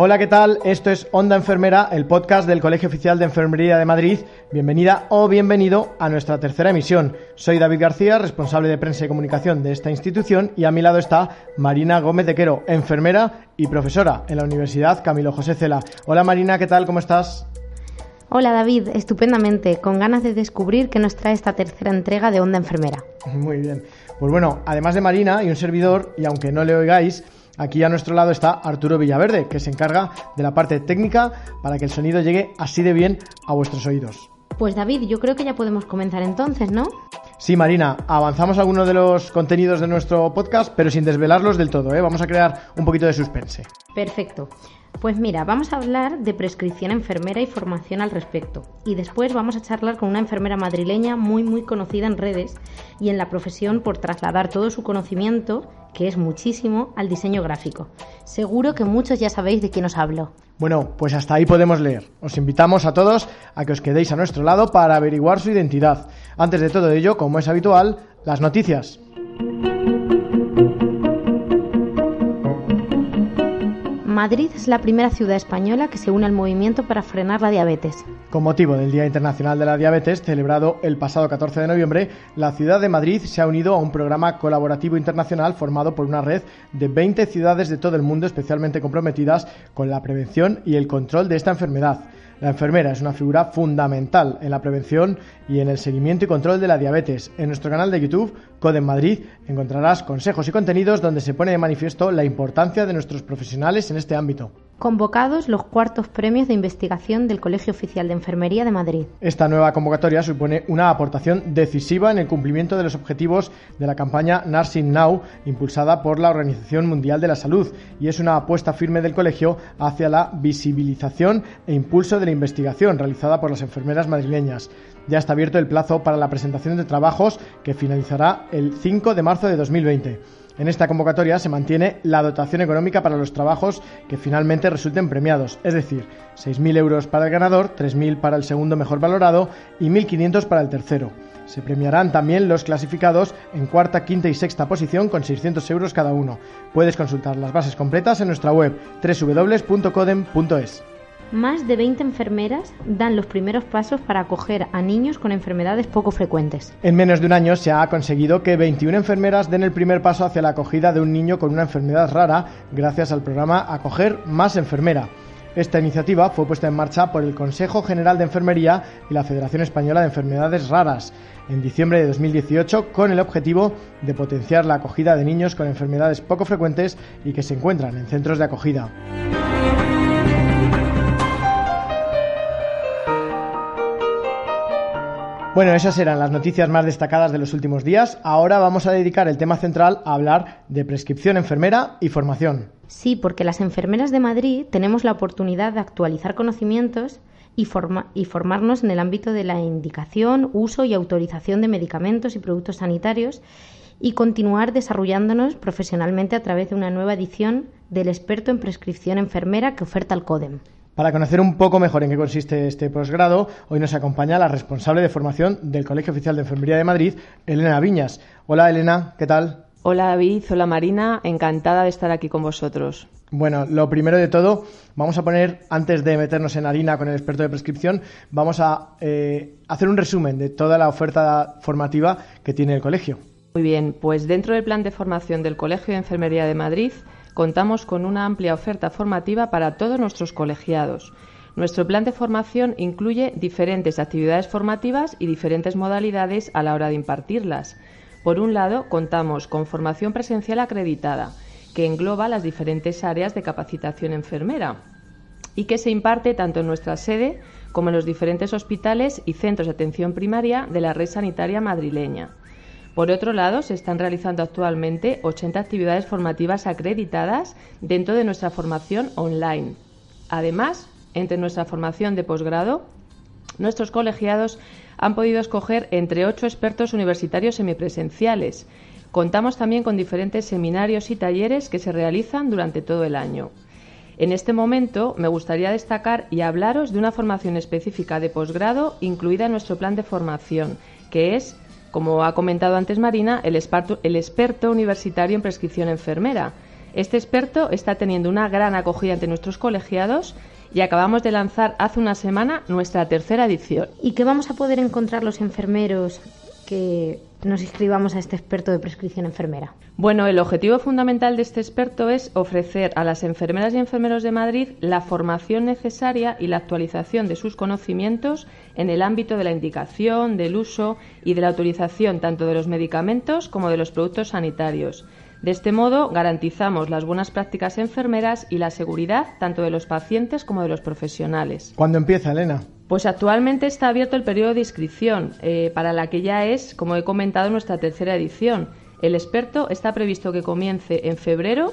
Hola, ¿qué tal? Esto es Onda Enfermera, el podcast del Colegio Oficial de Enfermería de Madrid. Bienvenida o bienvenido a nuestra tercera emisión. Soy David García, responsable de prensa y comunicación de esta institución, y a mi lado está Marina Gómez de Quero, enfermera y profesora en la Universidad Camilo José Cela. Hola Marina, ¿qué tal? ¿Cómo estás? Hola David, estupendamente, con ganas de descubrir qué nos trae esta tercera entrega de Onda Enfermera. Muy bien. Pues bueno, además de Marina y un servidor, y aunque no le oigáis, Aquí a nuestro lado está Arturo Villaverde, que se encarga de la parte técnica para que el sonido llegue así de bien a vuestros oídos. Pues David, yo creo que ya podemos comenzar entonces, ¿no? Sí, Marina, avanzamos algunos de los contenidos de nuestro podcast, pero sin desvelarlos del todo, ¿eh? Vamos a crear un poquito de suspense. Perfecto. Pues mira, vamos a hablar de prescripción enfermera y formación al respecto. Y después vamos a charlar con una enfermera madrileña muy muy conocida en redes y en la profesión por trasladar todo su conocimiento que es muchísimo, al diseño gráfico. Seguro que muchos ya sabéis de quién os hablo. Bueno, pues hasta ahí podemos leer. Os invitamos a todos a que os quedéis a nuestro lado para averiguar su identidad. Antes de todo ello, como es habitual, las noticias. Madrid es la primera ciudad española que se une al movimiento para frenar la diabetes. Con motivo del Día Internacional de la Diabetes, celebrado el pasado 14 de noviembre, la ciudad de Madrid se ha unido a un programa colaborativo internacional formado por una red de 20 ciudades de todo el mundo especialmente comprometidas con la prevención y el control de esta enfermedad. La enfermera es una figura fundamental en la prevención y en el seguimiento y control de la diabetes. En nuestro canal de YouTube, Code Madrid, encontrarás consejos y contenidos donde se pone de manifiesto la importancia de nuestros profesionales en este ámbito convocados los cuartos premios de investigación del Colegio Oficial de Enfermería de Madrid. Esta nueva convocatoria supone una aportación decisiva en el cumplimiento de los objetivos de la campaña Nursing Now, impulsada por la Organización Mundial de la Salud, y es una apuesta firme del colegio hacia la visibilización e impulso de la investigación realizada por las enfermeras madrileñas. Ya está abierto el plazo para la presentación de trabajos que finalizará el 5 de marzo de 2020. En esta convocatoria se mantiene la dotación económica para los trabajos que finalmente resulten premiados, es decir, 6.000 euros para el ganador, 3.000 para el segundo mejor valorado y 1.500 para el tercero. Se premiarán también los clasificados en cuarta, quinta y sexta posición con 600 euros cada uno. Puedes consultar las bases completas en nuestra web www.codem.es. Más de 20 enfermeras dan los primeros pasos para acoger a niños con enfermedades poco frecuentes. En menos de un año se ha conseguido que 21 enfermeras den el primer paso hacia la acogida de un niño con una enfermedad rara gracias al programa Acoger Más Enfermera. Esta iniciativa fue puesta en marcha por el Consejo General de Enfermería y la Federación Española de Enfermedades Raras en diciembre de 2018 con el objetivo de potenciar la acogida de niños con enfermedades poco frecuentes y que se encuentran en centros de acogida. Bueno, esas eran las noticias más destacadas de los últimos días. Ahora vamos a dedicar el tema central a hablar de prescripción enfermera y formación. Sí, porque las enfermeras de Madrid tenemos la oportunidad de actualizar conocimientos y, formarnos en el ámbito de la indicación, uso y autorización de medicamentos y productos sanitarios y continuar desarrollándonos profesionalmente a través de una nueva edición del experto en prescripción enfermera que oferta el CODEM. Para conocer un poco mejor en qué consiste este posgrado, hoy nos acompaña la responsable de formación del Colegio Oficial de Enfermería de Madrid, Elena Viñas. Hola Elena, ¿qué tal? Hola David, hola Marina, encantada de estar aquí con vosotros. Bueno, lo primero de todo, vamos a poner, antes de meternos en harina con el experto de prescripción, vamos a eh, hacer un resumen de toda la oferta formativa que tiene el colegio. Muy bien, pues dentro del plan de formación del Colegio de Enfermería de Madrid contamos con una amplia oferta formativa para todos nuestros colegiados. Nuestro plan de formación incluye diferentes actividades formativas y diferentes modalidades a la hora de impartirlas. Por un lado, contamos con formación presencial acreditada, que engloba las diferentes áreas de capacitación enfermera y que se imparte tanto en nuestra sede como en los diferentes hospitales y centros de atención primaria de la red sanitaria madrileña. Por otro lado, se están realizando actualmente 80 actividades formativas acreditadas dentro de nuestra formación online. Además, entre nuestra formación de posgrado, nuestros colegiados han podido escoger entre ocho expertos universitarios semipresenciales. Contamos también con diferentes seminarios y talleres que se realizan durante todo el año. En este momento me gustaría destacar y hablaros de una formación específica de posgrado incluida en nuestro plan de formación, que es como ha comentado antes Marina, el experto, universitario en prescripción enfermera, Este experto está teniendo una gran acogida entre nuestros colegiados y acabamos de lanzar hace una semana nuestra tercera edición. ¿Y qué vamos a poder encontrar los enfermeros que nos inscribamos a este experto de prescripción enfermera? Bueno, el objetivo fundamental de este experto es ofrecer a las enfermeras y enfermeros de Madrid la formación necesaria y la actualización de sus conocimientos en el ámbito de la indicación, del uso y de la autorización tanto de los medicamentos como de los productos sanitarios. De este modo, garantizamos las buenas prácticas enfermeras y la seguridad tanto de los pacientes como de los profesionales. ¿Cuándo empieza, Elena? Pues actualmente está abierto el periodo de inscripción, eh, para la que ya es, como he comentado, nuestra tercera edición. El experto está previsto que comience en febrero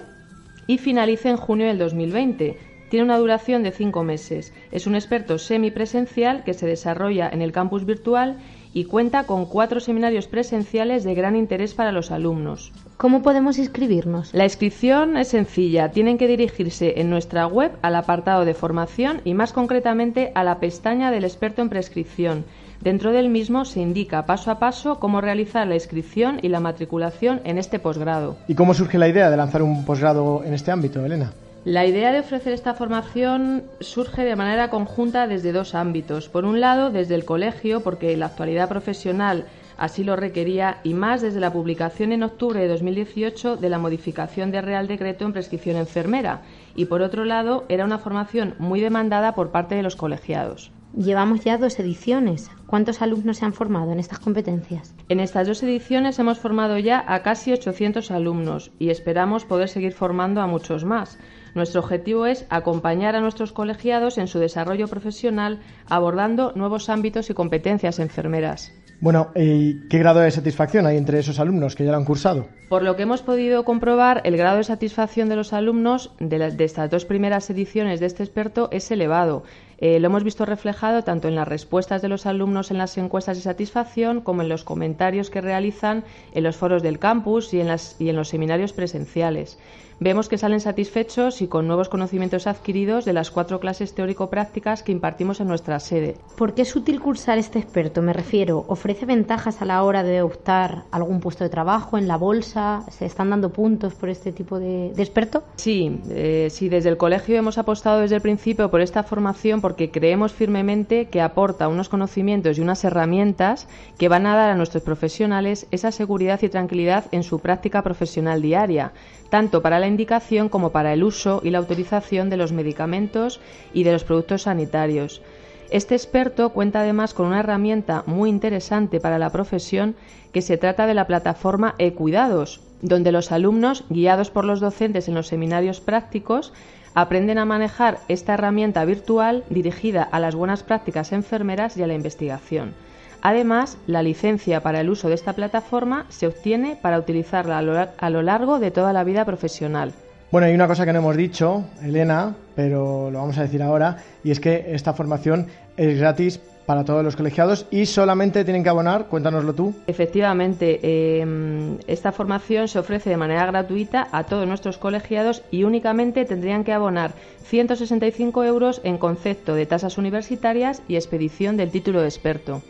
y finalice en junio del 2020. Tiene una duración de cinco meses. Es un experto semipresencial que se desarrolla en el campus virtual y cuenta con cuatro seminarios presenciales de gran interés para los alumnos. ¿Cómo podemos inscribirnos? La inscripción es sencilla. Tienen que dirigirse en nuestra web al apartado de formación y más concretamente a la pestaña del experto en prescripción. Dentro del mismo se indica paso a paso cómo realizar la inscripción y la matriculación en este posgrado. ¿Y cómo surge la idea de lanzar un posgrado en este ámbito, Elena? La idea de ofrecer esta formación surge de manera conjunta desde dos ámbitos. Por un lado, desde el colegio, porque la actualidad profesional así lo requería, y más desde la publicación en octubre de 2018 de la modificación del Real Decreto en prescripción enfermera. Y por otro lado, era una formación muy demandada por parte de los colegiados. Llevamos ya dos ediciones. ¿Cuántos alumnos se han formado en estas competencias? En estas dos ediciones hemos formado ya a casi 800 alumnos y esperamos poder seguir formando a muchos más. Nuestro objetivo es acompañar a nuestros colegiados en su desarrollo profesional abordando nuevos ámbitos y competencias enfermeras. Bueno, ¿y qué grado de satisfacción hay entre esos alumnos que ya lo han cursado? Por lo que hemos podido comprobar, el grado de satisfacción de los alumnos de, de estas dos primeras ediciones de este experto es elevado. Eh, lo hemos visto reflejado tanto en las respuestas de los alumnos en las encuestas de satisfacción como en los comentarios que realizan en los foros del campus y en, las, y en los seminarios presenciales. Vemos que salen satisfechos y con nuevos conocimientos adquiridos de las cuatro clases teórico-prácticas que impartimos en nuestra sede. ¿Por qué es útil cursar este experto? Me refiero, ¿ofrece ventajas a la hora de optar algún puesto de trabajo en la bolsa? ¿Se están dando puntos por este tipo de, experto? Sí, eh, sí, desde el colegio hemos apostado desde el principio por esta formación porque creemos firmemente que aporta unos conocimientos y unas herramientas que van a dar a nuestros profesionales esa seguridad y tranquilidad en su práctica profesional diaria tanto para la indicación como para el uso y la autorización de los medicamentos y de los productos sanitarios. Este experto cuenta además con una herramienta muy interesante para la profesión que se trata de la plataforma eCuidados, donde los alumnos, guiados por los docentes en los seminarios prácticos, aprenden a manejar esta herramienta virtual dirigida a las buenas prácticas enfermeras y a la investigación. Además, la licencia para el uso de esta plataforma se obtiene para utilizarla a lo largo de toda la vida profesional. Bueno, hay una cosa que no hemos dicho, Elena, pero lo vamos a decir ahora, y es que esta formación es gratis para todos los colegiados y solamente tienen que abonar, cuéntanoslo tú. Efectivamente, em, esta formación se ofrece de manera gratuita a todos nuestros colegiados y únicamente tendrían que abonar 165 euros en concepto de tasas universitarias y expedición del título de experto.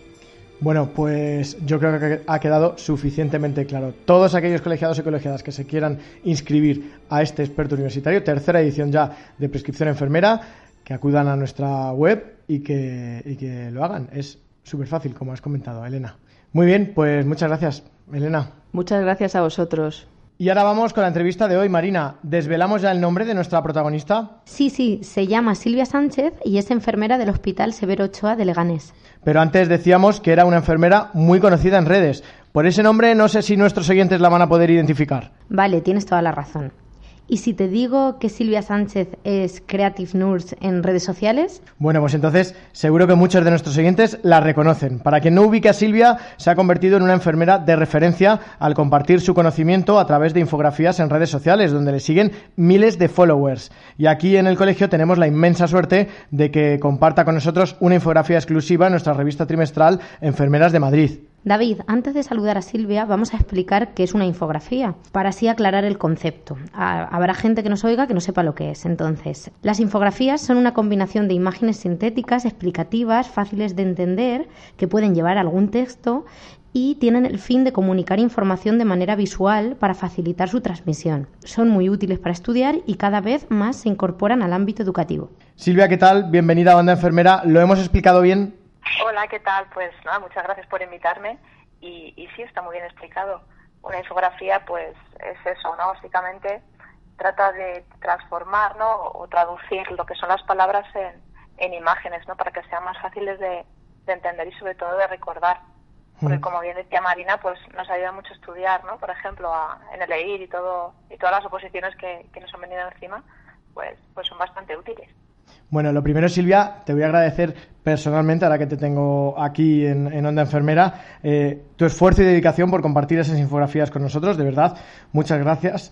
Bueno, pues yo creo que ha quedado suficientemente claro. Todos aquellos colegiados y colegiadas que se quieran inscribir a este experto universitario, tercera edición ya de prescripción enfermera, que acudan a nuestra web y que, lo hagan. Es súper fácil, como has comentado, Elena. Muy bien, pues muchas gracias, Elena. Muchas gracias a vosotros. Y ahora vamos con la entrevista de hoy, Marina. ¿Desvelamos ya el nombre de nuestra protagonista? Sí, sí, se llama Silvia Sánchez y es enfermera del Hospital Severo Ochoa de Leganés. Pero antes decíamos que era una enfermera muy conocida en redes. Por ese nombre no sé si nuestros oyentes la van a poder identificar. Vale, tienes toda la razón. ¿Y si te digo que Silvia Sánchez es Creative Nurse en redes sociales? Bueno, pues entonces seguro que muchos de nuestros oyentes la reconocen. Para quien no ubique a Silvia, se ha convertido en una enfermera de referencia al compartir su conocimiento a través de infografías en redes sociales, donde le siguen miles de followers. Y aquí en el colegio tenemos la inmensa suerte de que comparta con nosotros una infografía exclusiva en nuestra revista trimestral Enfermeras de Madrid. David, antes de saludar a Silvia, vamos a explicar qué es una infografía, para así aclarar el concepto. Habrá gente que nos oiga que no sepa lo que es. Entonces, las infografías son una combinación de imágenes sintéticas, explicativas, fáciles de entender, que pueden llevar algún texto y tienen el fin de comunicar información de manera visual para facilitar su transmisión. Son muy útiles para estudiar y cada vez más se incorporan al ámbito educativo. Silvia, ¿qué tal? Bienvenida a Banda Enfermera. ¿Lo hemos explicado bien? Hola, ¿qué tal? Pues nada, muchas gracias por invitarme y, y sí, está muy bien explicado. Una infografía, pues es eso, ¿no? Básicamente trata de transformar, ¿no? O traducir lo que son las palabras en, en imágenes, ¿no? Para que sean más fáciles de, entender y sobre todo de recordar. Porque como bien decía Marina, pues nos ayuda mucho a estudiar, ¿no? Por ejemplo, en el EIR y todo y todas las oposiciones que, que nos han venido encima, pues, pues son bastante útiles. Bueno, lo primero, Silvia, te voy a agradecer personalmente, ahora que te tengo aquí en, Onda Enfermera, eh, tu esfuerzo y dedicación por compartir esas infografías con nosotros, de verdad. Muchas gracias.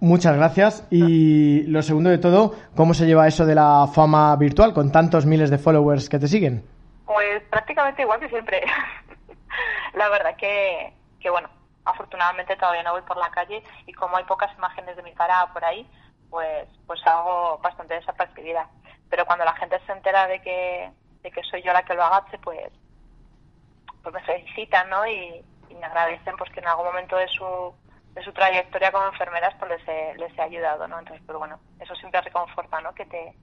Muchas gracias. Y lo segundo de todo, ¿cómo se lleva eso de la fama virtual con tantos miles de followers que te siguen? Pues prácticamente igual que siempre. la verdad que, que, bueno, afortunadamente todavía no voy por la calle y como hay pocas imágenes de mi cara por ahí, pues, pues hago bastante desapercibida. Pero cuando la gente se entera de que, de que soy yo la que lo agache, pues, pues me felicitan, ¿no? Y, y me agradecen pues que en algún momento de su de su trayectoria como enfermeras pues les he, les he ayudado, ¿no? Entonces, pero bueno, eso siempre reconforta, ¿no? Que te,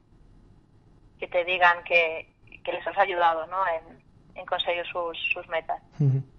que te digan que, que les has ayudado, ¿no? En, en conseguir sus, sus metas.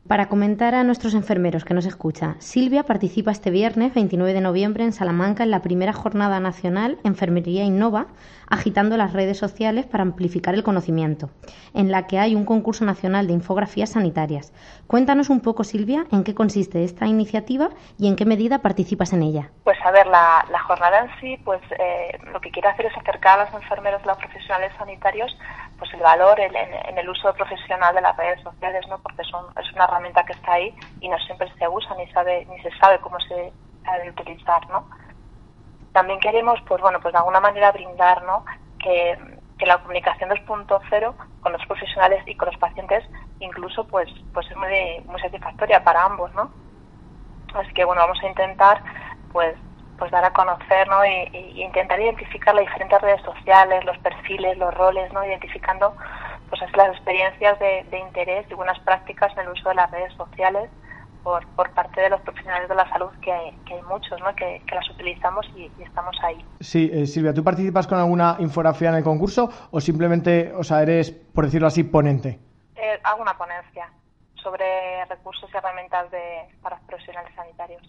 Para comentar a nuestros enfermeros que nos escucha, Silvia participa este viernes 29 de noviembre en Salamanca en la primera jornada nacional Enfermería Innova, agitando las redes sociales para amplificar el conocimiento, en la que hay un concurso nacional de infografías sanitarias. Cuéntanos un poco, Silvia, en qué consiste esta iniciativa y en qué medida participas en ella. Pues a ver, la, jornada en sí, pues eh, lo que quiere hacer es acercar a los enfermeros y los profesionales sanitarios pues el valor en, en, el uso profesional de las redes sociales, ¿no? Porque son, es una herramienta que está ahí y no siempre se usa ni sabe ni se sabe cómo se ha utilizar, ¿no? También queremos, pues bueno, pues de alguna manera brindar, ¿no? Que, que la comunicación 2.0 con los profesionales y con los pacientes incluso pues pues es muy, muy satisfactoria para ambos, ¿no? Así que bueno, vamos a intentar pues pues dar a conocer ¿no? y, intentar identificar las diferentes redes sociales, los perfiles, los roles, ¿no? identificando pues las experiencias de, interés y buenas prácticas en el uso de las redes sociales por, por parte de los profesionales de la salud, que hay, que hay muchos, ¿no? que, las utilizamos y, estamos ahí. Sí, eh, Silvia, ¿tú participas con alguna infografía en el concurso o simplemente, o sea, eres, por decirlo así, ponente? Eh, hago una ponencia sobre recursos y herramientas de, para profesionales sanitarios.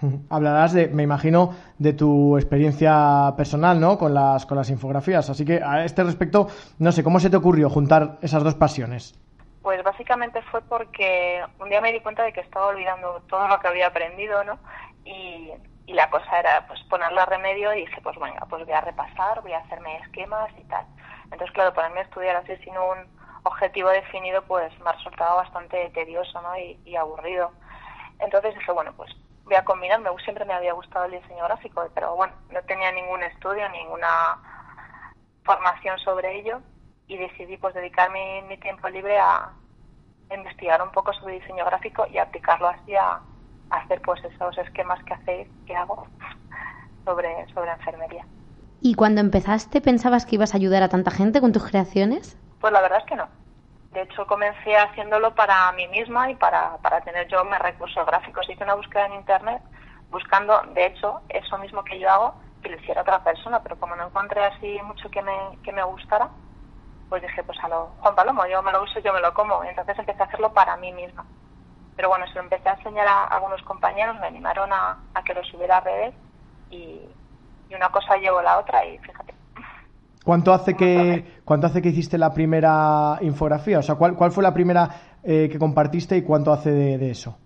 Hablarás de, me imagino, de tu experiencia personal, ¿no? Con las, con las infografías. Así que a este respecto, no sé, ¿cómo se te ocurrió juntar esas dos pasiones? Pues básicamente fue porque un día me di cuenta de que estaba olvidando todo lo que había aprendido, ¿no? Y, y la cosa era pues ponerle remedio y dije, pues venga, pues voy a repasar, voy a hacerme esquemas y tal. Entonces, claro, ponerme a estudiar así sin un objetivo definido, pues me ha resultado bastante tedioso, ¿no? Y, y aburrido. Entonces dije, bueno, pues voy a combinar, siempre me había gustado el diseño gráfico, pero bueno, no tenía ningún estudio, ninguna formación sobre ello y decidí pues dedicar mi, tiempo libre a investigar un poco sobre diseño gráfico y aplicarlo así a, hacer pues esos esquemas que hacéis, que hago sobre, sobre enfermería. ¿Y cuando empezaste pensabas que ibas a ayudar a tanta gente con tus creaciones? Pues la verdad es que no. De hecho, comencé haciéndolo para mí misma y para, para tener yo mis recursos gráficos. Hice una búsqueda en Internet buscando, de hecho, eso mismo que yo hago, que lo hiciera otra persona, pero como no encontré así mucho que me, que me gustara, pues dije, pues a lo Juan Palomo, yo me lo uso, yo me lo como. Entonces empecé a hacerlo para mí misma. Pero bueno, se lo empecé a enseñar a algunos compañeros, me animaron a, a que lo subiera a redes y, y una cosa llevó la otra y fíjate, ¿Cuánto hace que cuánto hace que hiciste la primera infografía? O sea, ¿cuál, cuál fue la primera eh, que compartiste y cuánto hace de, eso?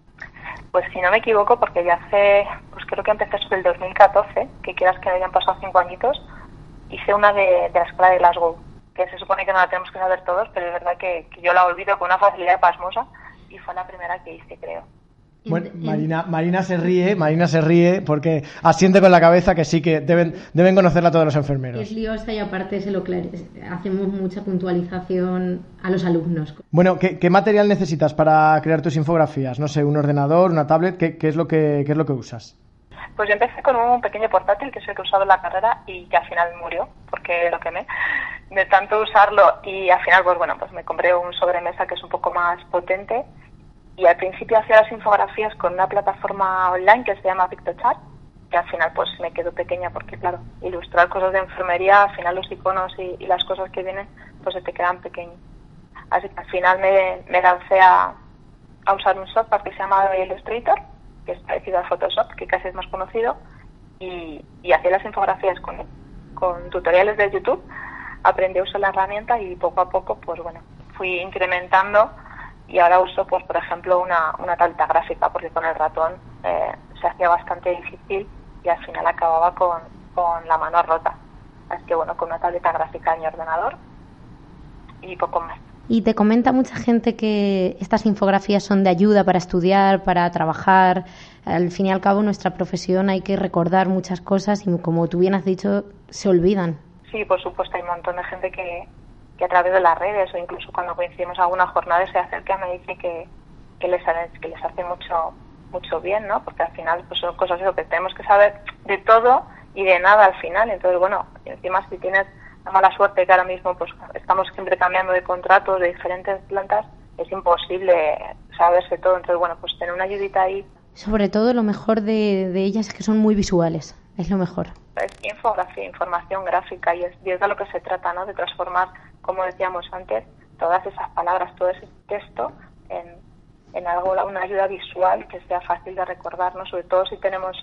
Pues si no me equivoco, porque ya hace, pues creo que empecé sobre el 2014, que quieras que hayan pasado cinco añitos, hice una de, de la escuela de Glasgow, que se supone que no la tenemos que saber todos, pero es verdad que, que yo la olvido con una facilidad pasmosa y fue la primera que hice, creo. Bueno, Marina, Marina se ríe, Marina se ríe porque asiente con la cabeza que sí que deben, deben conocerla todos los enfermeros. Es liosa y aparte se lo hacemos mucha puntualización a los alumnos. Bueno, ¿qué, material necesitas para crear tus infografías? No sé, un ordenador, una tablet, ¿qué, es, lo que, qué es lo que usas? Pues yo empecé con un pequeño portátil que es el que he usado en la carrera y que al final murió porque lo quemé de tanto usarlo y al final pues bueno pues me compré un sobremesa que es un poco más potente y al principio hacía las infografías con una plataforma online que se llama PictoChat, que al final pues me quedo pequeña porque claro, ilustrar cosas de enfermería, al final los iconos y, las cosas que vienen pues se te quedan pequeños. Así que al final me, me lancé a, a usar un software que se llama Illustrator, que es parecido a Photoshop, que casi es más conocido, y, y hacía las infografías con, con tutoriales de YouTube, aprendí a usar la herramienta y poco a poco, pues bueno, fui incrementando y ahora uso, pues por ejemplo, una, una tableta gráfica, porque con el ratón eh, se hacía bastante difícil y al final acababa con, con la mano rota. Así que bueno, con una tableta gráfica en mi ordenador y poco más. Y te comenta mucha gente que estas infografías son de ayuda para estudiar, para trabajar. Al fin y al cabo, nuestra profesión hay que recordar muchas cosas y, como tú bien has dicho, se olvidan. Sí, por supuesto, hay un montón de gente que, que a través de las redes o incluso cuando coincidimos alguna jornada se acerca y me dice que, que, les, que les hace mucho mucho bien, ¿no? Porque al final pues son cosas que tenemos que saber de todo y de nada al final. Entonces, bueno, encima si tienes la mala suerte que ahora mismo pues estamos siempre cambiando de contratos de diferentes plantas, es imposible saberse todo. Entonces, bueno, pues tener una ayudita ahí. Sobre todo lo mejor de, de ellas es que son muy visuales, es lo mejor. Es infografía, información gráfica y es, de lo que se trata, ¿no? De transformar, como decíamos antes, todas esas palabras, todo ese texto en, en algo, una ayuda visual que sea fácil de recordarnos, sobre todo si tenemos,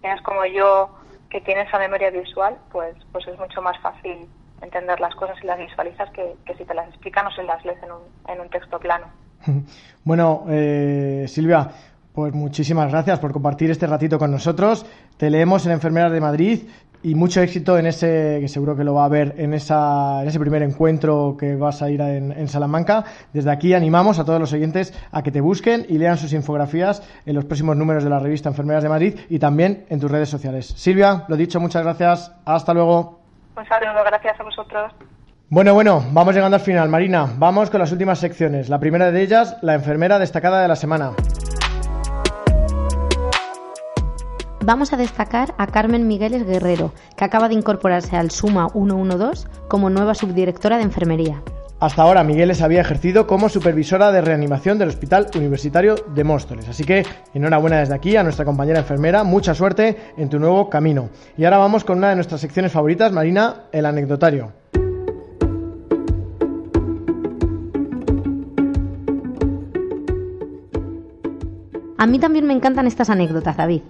tienes como yo que tiene esa memoria visual, pues, pues es mucho más fácil entender las cosas y las visualizas que, si te las explican o si las lees en un, en un texto plano. Bueno, eh, Silvia, pues muchísimas gracias por compartir este ratito con nosotros. Te leemos en Enfermeras de Madrid y mucho éxito en ese, que seguro que lo va a ver en, esa, en ese primer encuentro que vas a ir en, Salamanca. Desde aquí animamos a todos los oyentes a que te busquen y lean sus infografías en los próximos números de la revista Enfermeras de Madrid y también en tus redes sociales. Silvia, lo dicho, muchas gracias. Hasta luego. Un saludo, gracias a vosotros. Bueno, bueno, vamos llegando al final. Marina, vamos con las últimas secciones. La primera de ellas, la enfermera destacada de la semana. Vamos a destacar a Carmen Migueles Guerrero, que acaba de incorporarse al SUMA 112 como nueva subdirectora de enfermería. Hasta ahora Migueles había ejercido como supervisora de reanimación del Hospital Universitario de Móstoles. Así que enhorabuena desde aquí a nuestra compañera enfermera, mucha suerte en tu nuevo camino. Y ahora vamos con una de nuestras secciones favoritas, Marina, el anecdotario. A mí también me encantan estas anécdotas, David.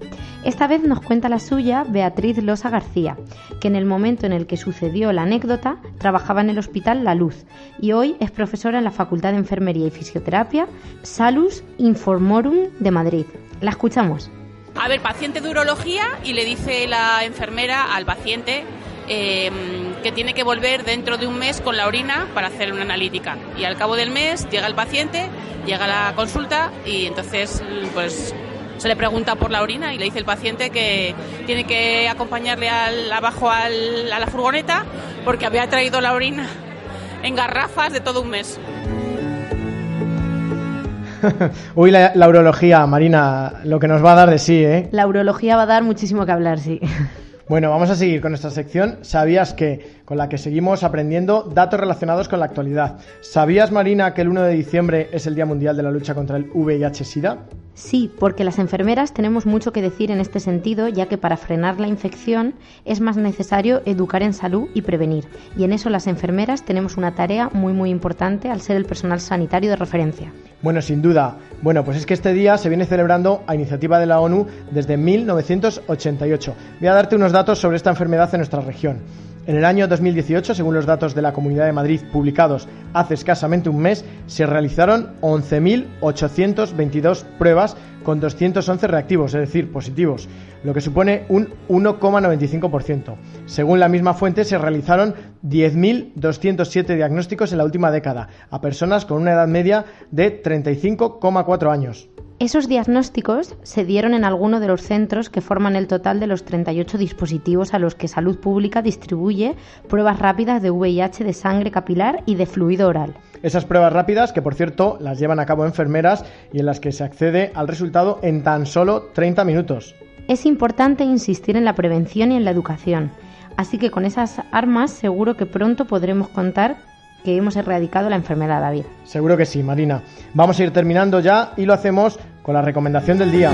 Esta vez nos cuenta la suya Beatriz Losa García, que en el momento en el que sucedió la anécdota trabajaba en el Hospital La Luz y hoy es profesora en la Facultad de Enfermería y Fisioterapia Salus Informorum de Madrid. La escuchamos. A ver, paciente de urología y le dice la enfermera al paciente eh, que tiene que volver dentro de un mes con la orina para hacer una analítica. Y al cabo del mes llega el paciente, llega a la consulta y entonces pues se le pregunta por la orina y le dice el paciente que tiene que acompañarle al, abajo a la furgoneta porque había traído la orina en garrafas de todo un mes. Uy, la, la, urología, Marina, lo que nos va a dar de sí, ¿eh? La urología va a dar muchísimo que hablar, sí. Bueno, vamos a seguir con nuestra sección ¿Sabías que? con la que seguimos aprendiendo datos relacionados con la actualidad. ¿Sabías, Marina, que el 1 de diciembre es el Día Mundial de la Lucha contra el VIH-Sida? Sí, porque las enfermeras tenemos mucho que decir en este sentido, ya que para frenar la infección es más necesario educar en salud y prevenir. Y en eso las enfermeras tenemos una tarea muy muy importante al ser el personal sanitario de referencia. Bueno, sin duda. Bueno, pues es que este día se viene celebrando a iniciativa de la ONU desde 1988. Voy a darte unos datos sobre esta enfermedad en nuestra región. En el año 2018, según los datos de la Comunidad de Madrid publicados hace escasamente un mes, se realizaron 11.822 pruebas con 211 reactivos, es decir, positivos, lo que supone un 1,95%. Según la misma fuente, se realizaron 10.207 diagnósticos en la última década a personas con una edad media de 35,4 años. Esos diagnósticos se dieron en alguno de los centros que forman el total de los 38 dispositivos a los que Salud Pública distribuye pruebas rápidas de VIH de sangre capilar y de fluido oral. Esas pruebas rápidas, que por cierto las llevan a cabo enfermeras y en las que se accede al resultado en tan solo 30 minutos. Es importante insistir en la prevención y en la educación, así que con esas armas seguro que pronto podremos contar que hemos erradicado la enfermedad, David. Seguro que sí, Marina. Vamos a ir terminando ya y lo hacemos con la recomendación del día.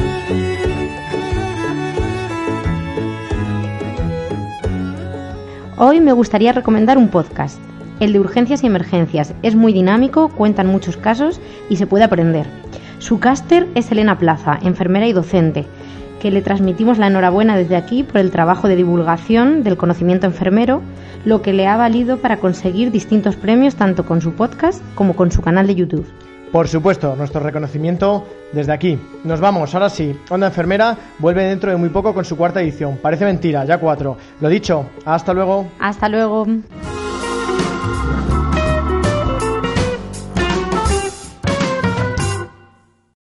Hoy me gustaría recomendar un podcast, el de Urgencias y Emergencias. Es muy dinámico, cuentan muchos casos y se puede aprender. Su caster es Elena Plaza, enfermera y docente, que le transmitimos la enhorabuena desde aquí por el trabajo de divulgación del conocimiento enfermero, lo que le ha valido para conseguir distintos premios tanto con su podcast como con su canal de YouTube. Por supuesto, nuestro reconocimiento desde aquí. Nos vamos, ahora sí. Onda Enfermera vuelve dentro de muy poco con su cuarta edición. Parece mentira, ya cuatro. Lo dicho, hasta luego. Hasta luego.